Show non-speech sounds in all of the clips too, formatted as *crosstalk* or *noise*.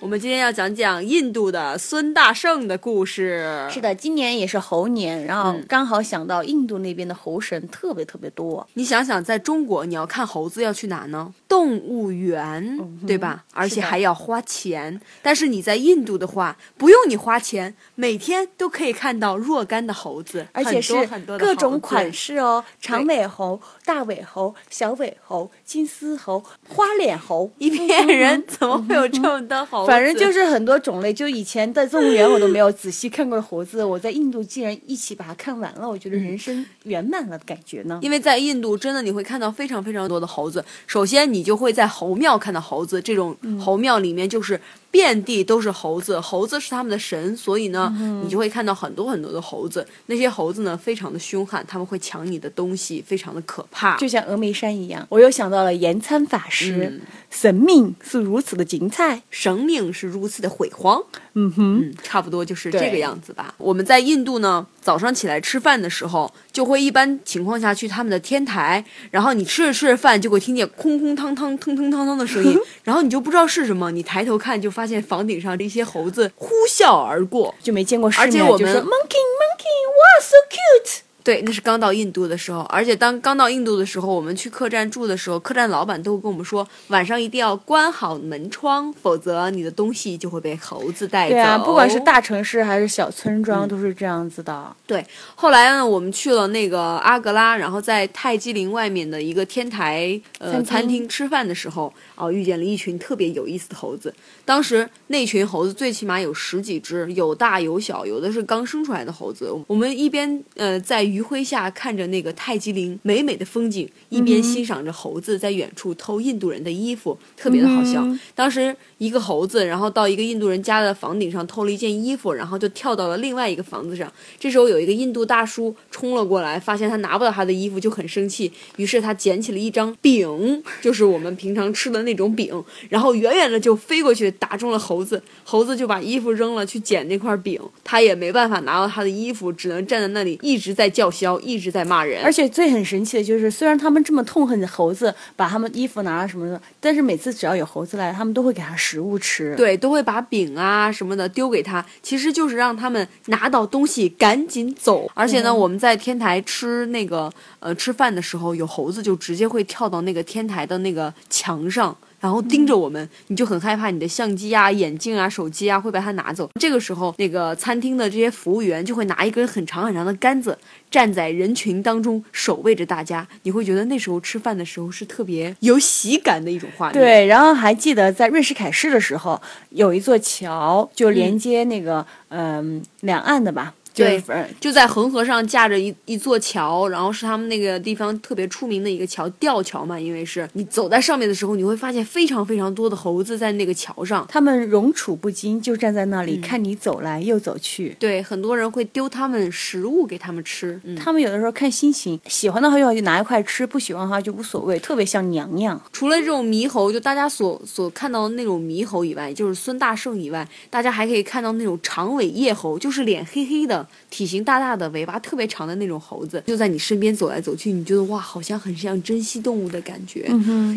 我们今天要讲讲印度的孙大圣的故事。是的，今年也是猴年，然后刚好想到印度那边的猴神特别特别多。你想想，在中国你要看猴子要去哪呢？动物园，对吧？而且还要花钱。但是你在印度的话，不用你花钱，每天都可以看到若干的猴子，而且是各种款式哦，长尾猴、大尾猴、小尾猴、金丝猴、花脸猴。*laughs* 一片人怎么会有这么多猴？反正就是很多种类，就以前在动物园我都没有仔细看过猴子，我在印度竟然一起把它看完了，我觉得人生圆满了的感觉呢。因为在印度真的你会看到非常非常多的猴子，首先你就会在猴庙看到猴子，这种猴庙里面就是。遍地都是猴子，猴子是他们的神，所以呢，你就会看到很多很多的猴子。那些猴子呢，非常的凶悍，他们会抢你的东西，非常的可怕，就像峨眉山一样。我又想到了延参法师，神命是如此的精彩，生命是如此的辉煌。嗯哼，差不多就是这个样子吧。我们在印度呢，早上起来吃饭的时候，就会一般情况下去他们的天台，然后你吃着吃着饭，就会听见空空汤汤、腾腾汤汤的声音，*laughs* 然后你就不知道是什么，你抬头看就发现房顶上这些猴子呼啸而过，就没见过世面。而且我们 monkey *laughs* monkey，哇，so cute。对，那是刚到印度的时候，而且当刚到印度的时候，我们去客栈住的时候，客栈老板都会跟我们说，晚上一定要关好门窗，否则你的东西就会被猴子带走。对啊，不管是大城市还是小村庄，都是这样子的。对，后来呢，我们去了那个阿格拉，然后在泰姬陵外面的一个天台呃餐厅吃饭的时候，哦，遇见了一群特别有意思的猴子。当时那群猴子最起码有十几只，有大有小，有的是刚生出来的猴子。我们一边呃在。余晖下看着那个泰姬陵美美的风景，一边欣赏着猴子在远处偷印度人的衣服，特别的好笑。当时一个猴子，然后到一个印度人家的房顶上偷了一件衣服，然后就跳到了另外一个房子上。这时候有一个印度大叔冲了过来，发现他拿不到他的衣服，就很生气。于是他捡起了一张饼，就是我们平常吃的那种饼，然后远远的就飞过去打中了猴子。猴子就把衣服扔了，去捡那块饼。他也没办法拿到他的衣服，只能站在那里一直在。叫嚣一直在骂人，而且最很神奇的就是，虽然他们这么痛恨猴子，把他们衣服拿了什么的，但是每次只要有猴子来，他们都会给他食物吃，对，都会把饼啊什么的丢给他，其实就是让他们拿到东西赶紧走。而且呢，我们在天台吃那个呃吃饭的时候，有猴子就直接会跳到那个天台的那个墙上。然后盯着我们，你就很害怕你的相机啊、眼镜啊、手机啊会被他拿走。这个时候，那个餐厅的这些服务员就会拿一根很长很长的杆子，站在人群当中守卫着大家。你会觉得那时候吃饭的时候是特别有喜感的一种画面。对，然后还记得在瑞士凯市的时候，有一座桥就连接那个嗯两岸的吧。对，就在恒河上架着一一座桥，然后是他们那个地方特别出名的一个桥，吊桥嘛。因为是你走在上面的时候，你会发现非常非常多的猴子在那个桥上，他们容处不惊，就站在那里看你走来又走去。对，很多人会丢他们食物给他们吃，他们有的时候看心情，喜欢的话就拿一块吃，不喜欢的话就无所谓，特别像娘娘。除了这种猕猴，就大家所所看到的那种猕猴以外，就是孙大圣以外，大家还可以看到那种长尾叶猴，就是脸黑黑的。体型大大的，尾巴特别长的那种猴子，就在你身边走来走去，你觉得哇，好像很像珍稀动物的感觉。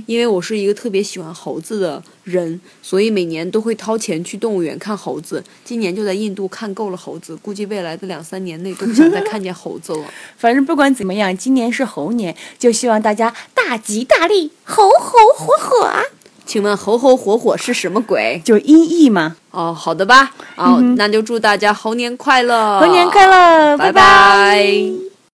因为我是一个特别喜欢猴子的人，所以每年都会掏钱去动物园看猴子。今年就在印度看够了猴子，估计未来的两三年内都不想再看见猴子了。*laughs* 反正不管怎么样，今年是猴年，就希望大家大吉大利，猴猴火火。请问猴猴火火是什么鬼？就音译吗？哦，好的吧。哦，那就祝大家猴年快乐！猴年快乐！拜拜。